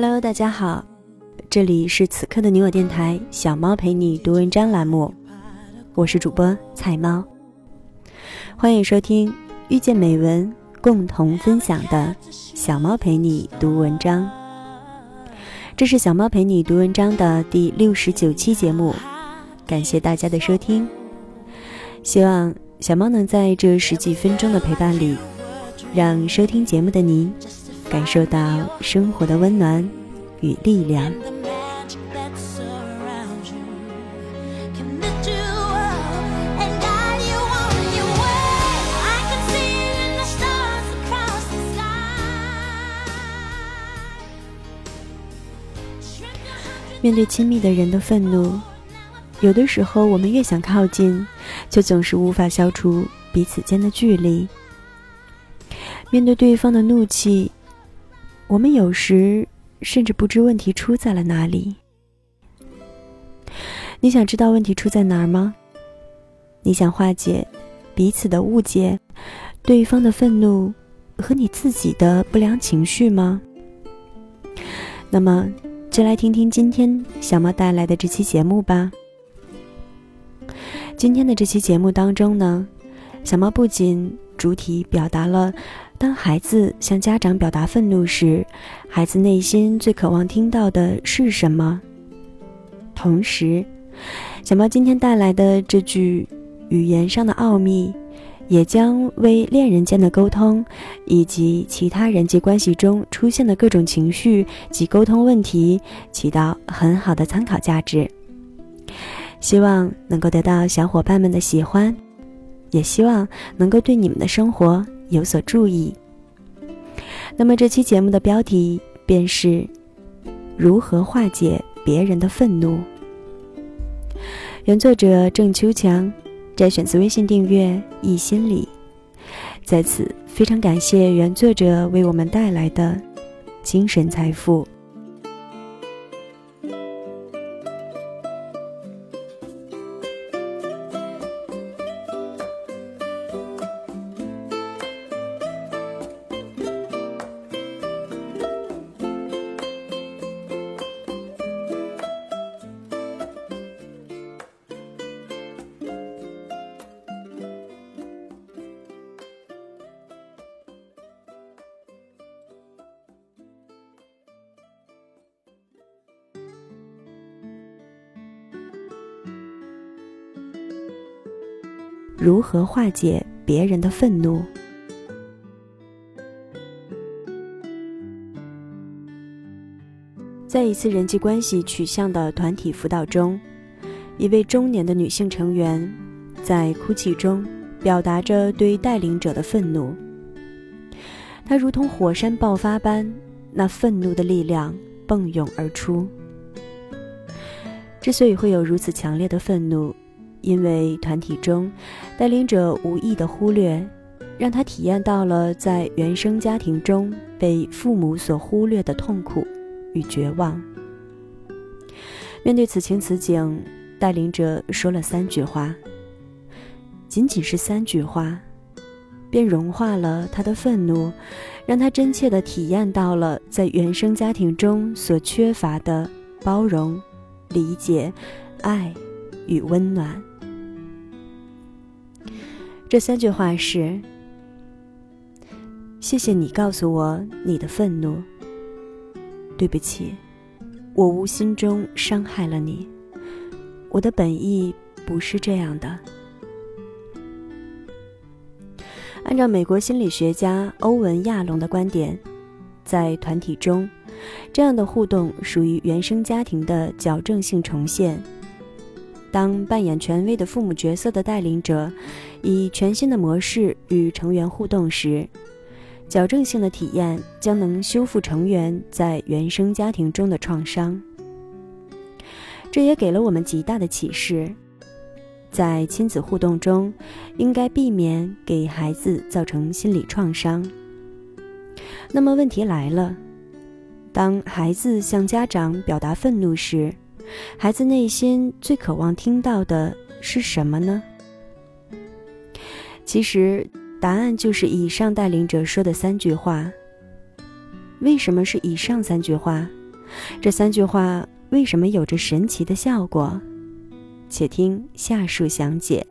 Hello，大家好，这里是此刻的你我电台小猫陪你读文章栏目，我是主播菜猫，欢迎收听遇见美文共同分享的小猫陪你读文章。这是小猫陪你读文章的第六十九期节目，感谢大家的收听，希望小猫能在这十几分钟的陪伴里，让收听节目的你。感受到生活的温暖与力量。面对亲密的人的愤怒，有的时候我们越想靠近，却总是无法消除彼此间的距离。面对对方的怒气。我们有时甚至不知问题出在了哪里。你想知道问题出在哪儿吗？你想化解彼此的误解、对方的愤怒和你自己的不良情绪吗？那么，就来听听今天小猫带来的这期节目吧。今天的这期节目当中呢，小猫不仅主体表达了。当孩子向家长表达愤怒时，孩子内心最渴望听到的是什么？同时，小猫今天带来的这句语言上的奥秘，也将为恋人间的沟通以及其他人际关系中出现的各种情绪及沟通问题起到很好的参考价值。希望能够得到小伙伴们的喜欢，也希望能够对你们的生活。有所注意。那么这期节目的标题便是“如何化解别人的愤怒”。原作者郑秋强，摘选自微信订阅“易心理”。在此非常感谢原作者为我们带来的精神财富。如何化解别人的愤怒？在一次人际关系取向的团体辅导中，一位中年的女性成员在哭泣中表达着对带领者的愤怒。她如同火山爆发般，那愤怒的力量迸涌而出。之所以会有如此强烈的愤怒，因为团体中，带领者无意的忽略，让他体验到了在原生家庭中被父母所忽略的痛苦与绝望。面对此情此景，带领者说了三句话，仅仅是三句话，便融化了他的愤怒，让他真切的体验到了在原生家庭中所缺乏的包容、理解、爱与温暖。这三句话是：谢谢你告诉我你的愤怒。对不起，我无心中伤害了你，我的本意不是这样的。按照美国心理学家欧文亚龙的观点，在团体中，这样的互动属于原生家庭的矫正性重现。当扮演权威的父母角色的带领者以全新的模式与成员互动时，矫正性的体验将能修复成员在原生家庭中的创伤。这也给了我们极大的启示：在亲子互动中，应该避免给孩子造成心理创伤。那么问题来了，当孩子向家长表达愤怒时，孩子内心最渴望听到的是什么呢？其实，答案就是以上带领者说的三句话。为什么是以上三句话？这三句话为什么有着神奇的效果？且听下述详解。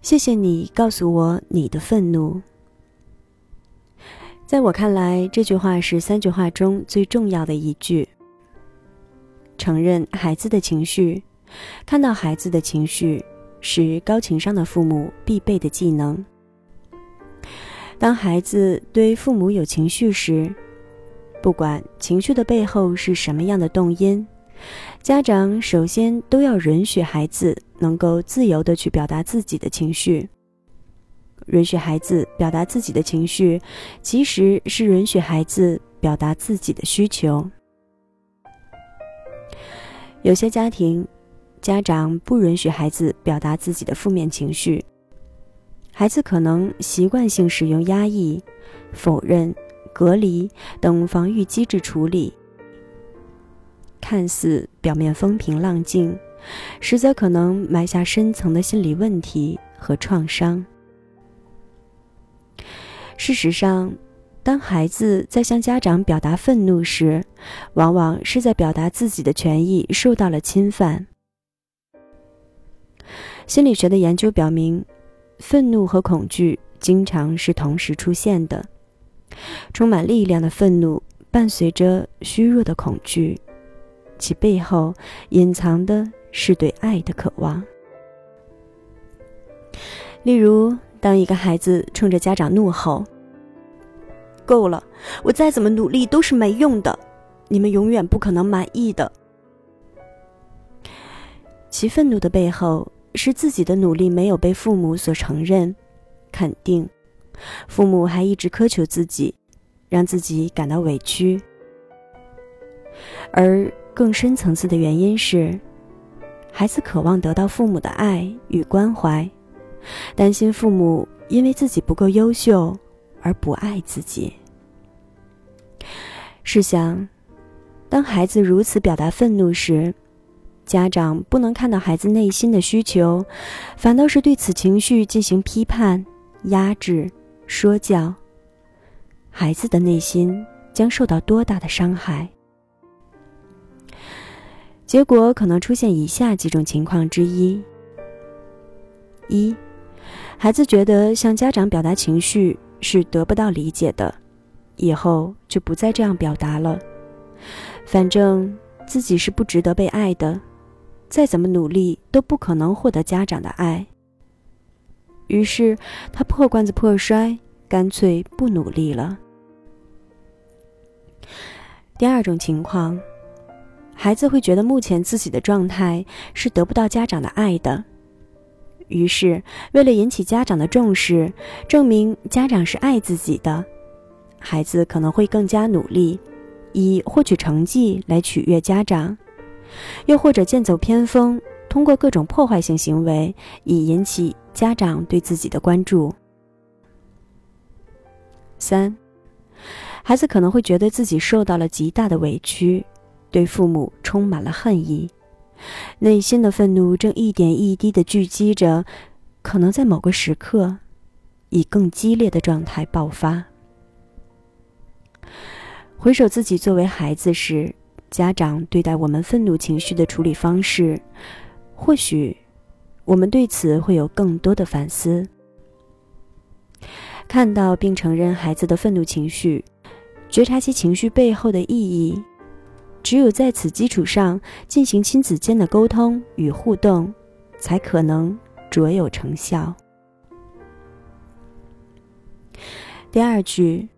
谢谢你告诉我你的愤怒。在我看来，这句话是三句话中最重要的一句。承认孩子的情绪，看到孩子的情绪，是高情商的父母必备的技能。当孩子对父母有情绪时，不管情绪的背后是什么样的动因，家长首先都要允许孩子能够自由的去表达自己的情绪。允许孩子表达自己的情绪，其实是允许孩子表达自己的需求。有些家庭，家长不允许孩子表达自己的负面情绪。孩子可能习惯性使用压抑、否认、隔离等防御机制处理，看似表面风平浪静，实则可能埋下深层的心理问题和创伤。事实上，当孩子在向家长表达愤怒时，往往是在表达自己的权益受到了侵犯。心理学的研究表明。愤怒和恐惧经常是同时出现的，充满力量的愤怒伴随着虚弱的恐惧，其背后隐藏的是对爱的渴望。例如，当一个孩子冲着家长怒吼：“够了，我再怎么努力都是没用的，你们永远不可能满意的。”其愤怒的背后。是自己的努力没有被父母所承认、肯定，父母还一直苛求自己，让自己感到委屈。而更深层次的原因是，孩子渴望得到父母的爱与关怀，担心父母因为自己不够优秀而不爱自己。试想，当孩子如此表达愤怒时，家长不能看到孩子内心的需求，反倒是对此情绪进行批判、压制、说教。孩子的内心将受到多大的伤害？结果可能出现以下几种情况之一：一，孩子觉得向家长表达情绪是得不到理解的，以后就不再这样表达了。反正自己是不值得被爱的。再怎么努力都不可能获得家长的爱。于是他破罐子破摔，干脆不努力了。第二种情况，孩子会觉得目前自己的状态是得不到家长的爱的，于是为了引起家长的重视，证明家长是爱自己的，孩子可能会更加努力，以获取成绩来取悦家长。又或者剑走偏锋，通过各种破坏性行为以引起家长对自己的关注。三，孩子可能会觉得自己受到了极大的委屈，对父母充满了恨意，内心的愤怒正一点一滴的聚集着，可能在某个时刻，以更激烈的状态爆发。回首自己作为孩子时。家长对待我们愤怒情绪的处理方式，或许我们对此会有更多的反思。看到并承认孩子的愤怒情绪，觉察其情绪背后的意义，只有在此基础上进行亲子间的沟通与互动，才可能卓有成效。第二句，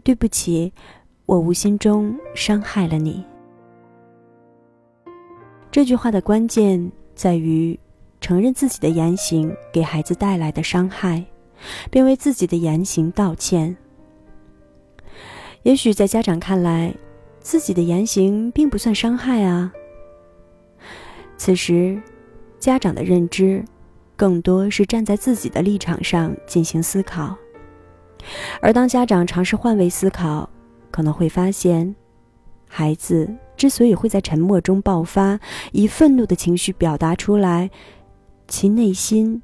对不起。我无心中伤害了你。这句话的关键在于承认自己的言行给孩子带来的伤害，并为自己的言行道歉。也许在家长看来，自己的言行并不算伤害啊。此时，家长的认知更多是站在自己的立场上进行思考，而当家长尝试换位思考。可能会发现，孩子之所以会在沉默中爆发，以愤怒的情绪表达出来，其内心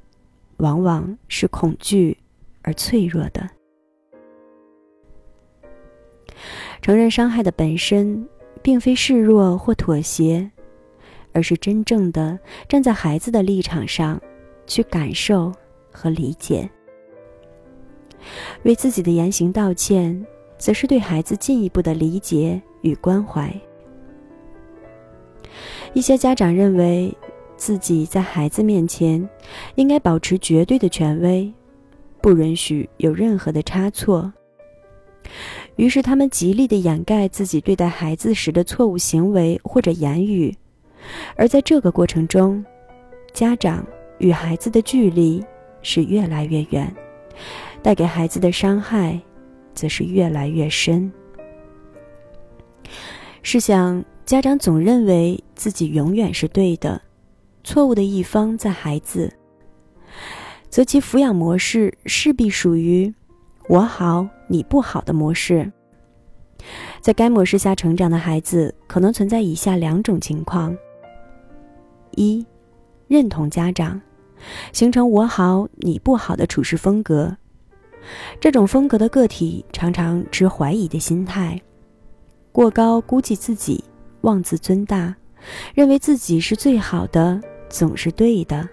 往往是恐惧而脆弱的。承认伤害的本身，并非示弱或妥协，而是真正的站在孩子的立场上，去感受和理解。为自己的言行道歉，则是对孩子进一步的理解与关怀。一些家长认为，自己在孩子面前应该保持绝对的权威，不允许有任何的差错。于是，他们极力的掩盖自己对待孩子时的错误行为或者言语，而在这个过程中，家长与孩子的距离是越来越远，带给孩子的伤害则是越来越深。试想，家长总认为自己永远是对的，错误的一方在孩子，则其抚养模式势必属于。我好，你不好的模式，在该模式下成长的孩子可能存在以下两种情况：一、认同家长，形成我好你不好的处事风格。这种风格的个体常常持怀疑的心态，过高估计自己，妄自尊大，认为自己是最好的，总是对的，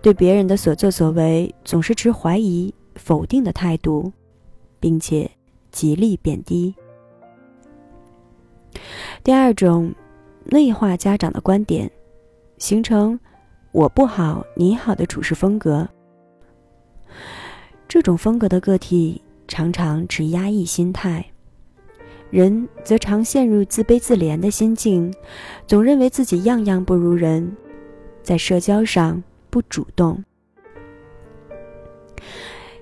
对别人的所作所为总是持怀疑、否定的态度。并且极力贬低。第二种，内化家长的观点，形成“我不好你好”的处事风格。这种风格的个体常常持压抑心态，人则常陷入自卑自怜的心境，总认为自己样样不如人，在社交上不主动。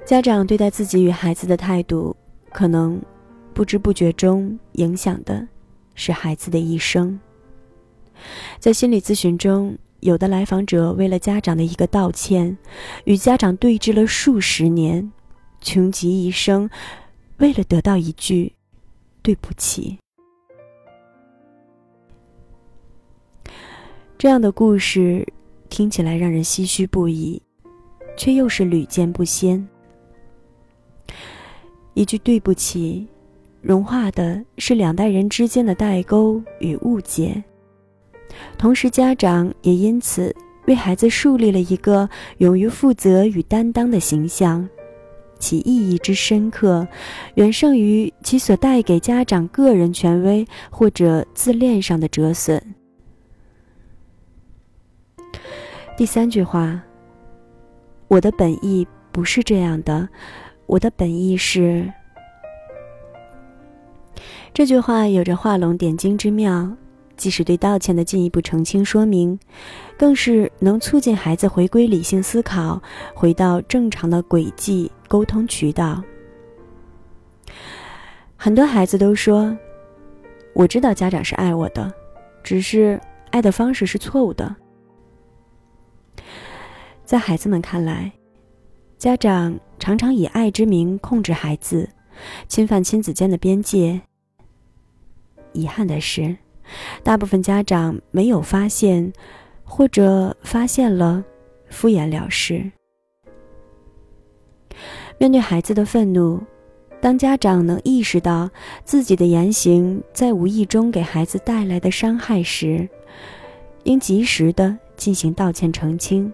家长对待自己与孩子的态度，可能不知不觉中影响的是孩子的一生。在心理咨询中，有的来访者为了家长的一个道歉，与家长对峙了数十年，穷极一生，为了得到一句“对不起”。这样的故事听起来让人唏嘘不已，却又是屡见不鲜。一句对不起，融化的是两代人之间的代沟与误解，同时家长也因此为孩子树立了一个勇于负责与担当的形象，其意义之深刻，远胜于其所带给家长个人权威或者自恋上的折损。第三句话，我的本意不是这样的。我的本意是，这句话有着画龙点睛之妙，即使对道歉的进一步澄清说明，更是能促进孩子回归理性思考，回到正常的轨迹沟通渠道。很多孩子都说：“我知道家长是爱我的，只是爱的方式是错误的。”在孩子们看来，家长。常常以爱之名控制孩子，侵犯亲子间的边界。遗憾的是，大部分家长没有发现，或者发现了，敷衍了事。面对孩子的愤怒，当家长能意识到自己的言行在无意中给孩子带来的伤害时，应及时的进行道歉澄清。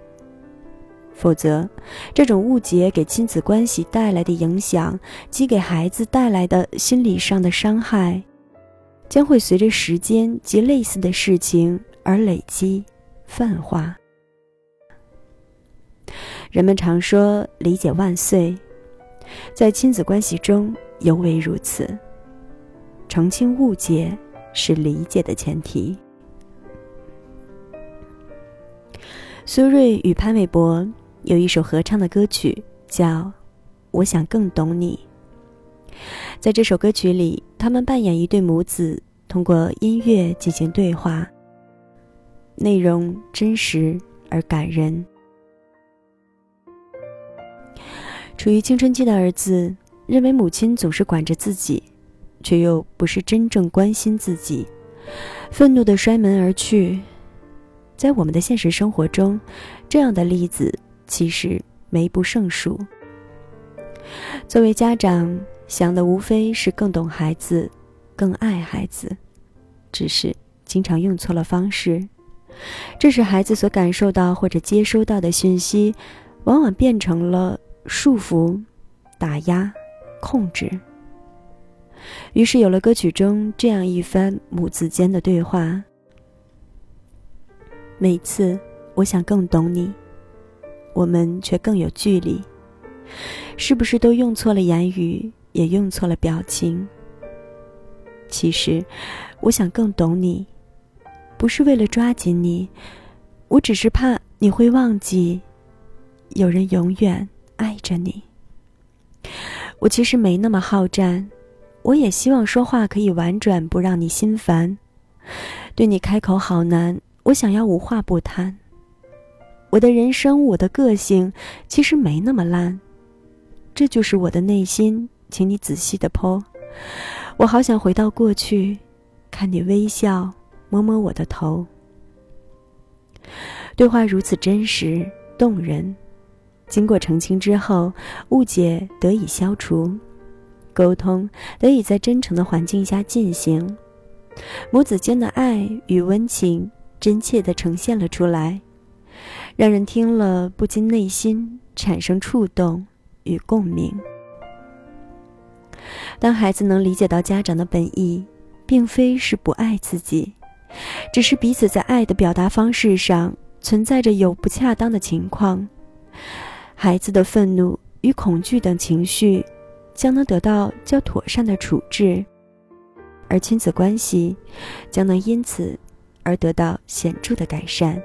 否则，这种误解给亲子关系带来的影响及给孩子带来的心理上的伤害，将会随着时间及类似的事情而累积、泛化。人们常说“理解万岁”，在亲子关系中尤为如此。澄清误解是理解的前提。苏芮与潘玮柏。有一首合唱的歌曲叫《我想更懂你》。在这首歌曲里，他们扮演一对母子，通过音乐进行对话，内容真实而感人。处于青春期的儿子认为母亲总是管着自己，却又不是真正关心自己，愤怒的摔门而去。在我们的现实生活中，这样的例子。其实没不胜数。作为家长，想的无非是更懂孩子，更爱孩子，只是经常用错了方式，这使孩子所感受到或者接收到的讯息，往往变成了束缚、打压、控制。于是有了歌曲中这样一番母子间的对话：每次我想更懂你，我们却更有距离。是不是都用错了言语，也用错了表情？其实，我想更懂你，不是为了抓紧你，我只是怕你会忘记，有人永远爱着你。我其实没那么好战，我也希望说话可以婉转，不让你心烦。对你开口好难，我想要无话不谈。我的人生，我的个性，其实没那么烂。这就是我的内心，请你仔细的剖。我好想回到过去，看你微笑，摸摸我的头。对话如此真实动人，经过澄清之后，误解得以消除，沟通得以在真诚的环境下进行，母子间的爱与温情真切的呈现了出来，让人听了不禁内心产生触动。与共鸣。当孩子能理解到家长的本意，并非是不爱自己，只是彼此在爱的表达方式上存在着有不恰当的情况，孩子的愤怒与恐惧等情绪将能得到较妥善的处置，而亲子关系将能因此而得到显著的改善。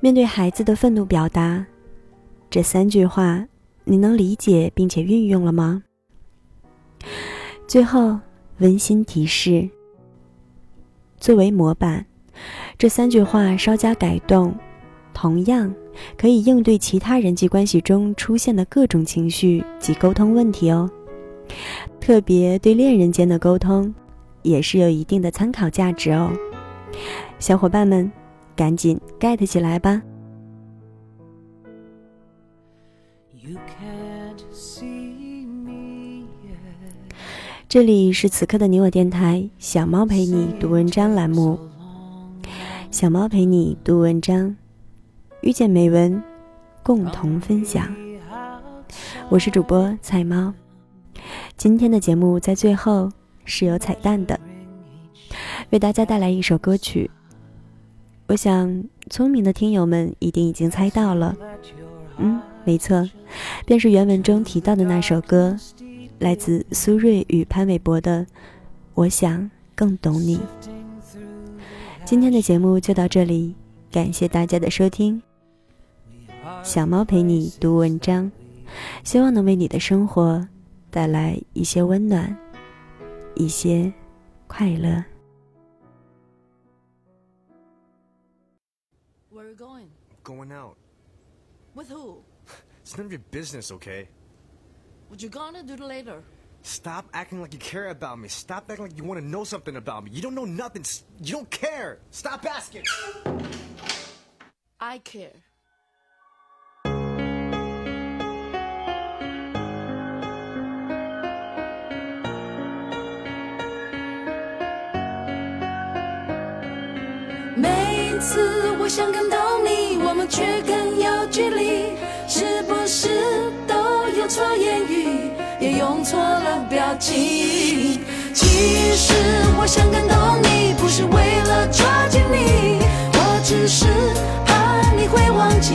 面对孩子的愤怒表达。这三句话，你能理解并且运用了吗？最后，温馨提示：作为模板，这三句话稍加改动，同样可以应对其他人际关系中出现的各种情绪及沟通问题哦。特别对恋人间的沟通，也是有一定的参考价值哦。小伙伴们，赶紧 get 起来吧！这里是此刻的你我电台，小猫陪你读文章栏目。小猫陪你读文章，遇见美文，共同分享。我是主播菜猫。今天的节目在最后是有彩蛋的，为大家带来一首歌曲。我想聪明的听友们一定已经猜到了，嗯。没错，便是原文中提到的那首歌，来自苏芮与潘玮柏的《我想更懂你》。今天的节目就到这里，感谢大家的收听。小猫陪你读文章，希望能为你的生活带来一些温暖，一些快乐。It's none of your business, okay? What you gonna do later? Stop acting like you care about me. Stop acting like you want to know something about me. You don't know nothing. You don't care. Stop asking. I care. 每一次我想更懂你，我们却更有距离。 错言语，也用错了表情？其实我想感动你，不是为了抓紧你，我只是怕你会忘记，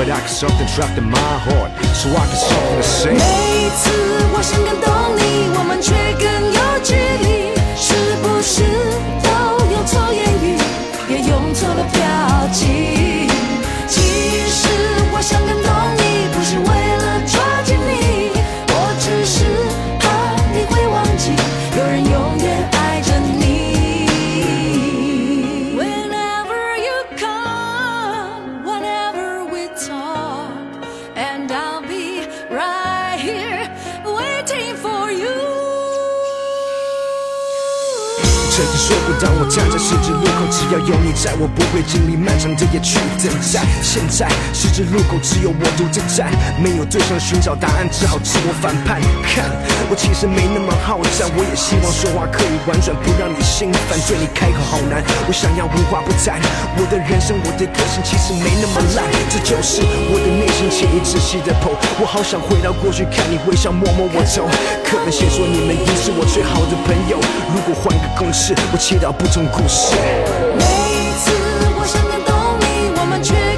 But I got something trapped in my heart, so I can something the same. 在我不会经历漫长的夜去等待现在十字路口只有我独自站没有对象寻找答案只好自我反叛。看我其实没那么好战我也希望说话可以婉转不让你心烦对你开口好难。我想要无话不谈我的人生我的个性其实没那么烂这就是我的内心请你仔细的剖我好想回到过去看你微笑摸摸我头课本写说你们已是我最好的朋友如果换个公式我祈祷不同故事。们却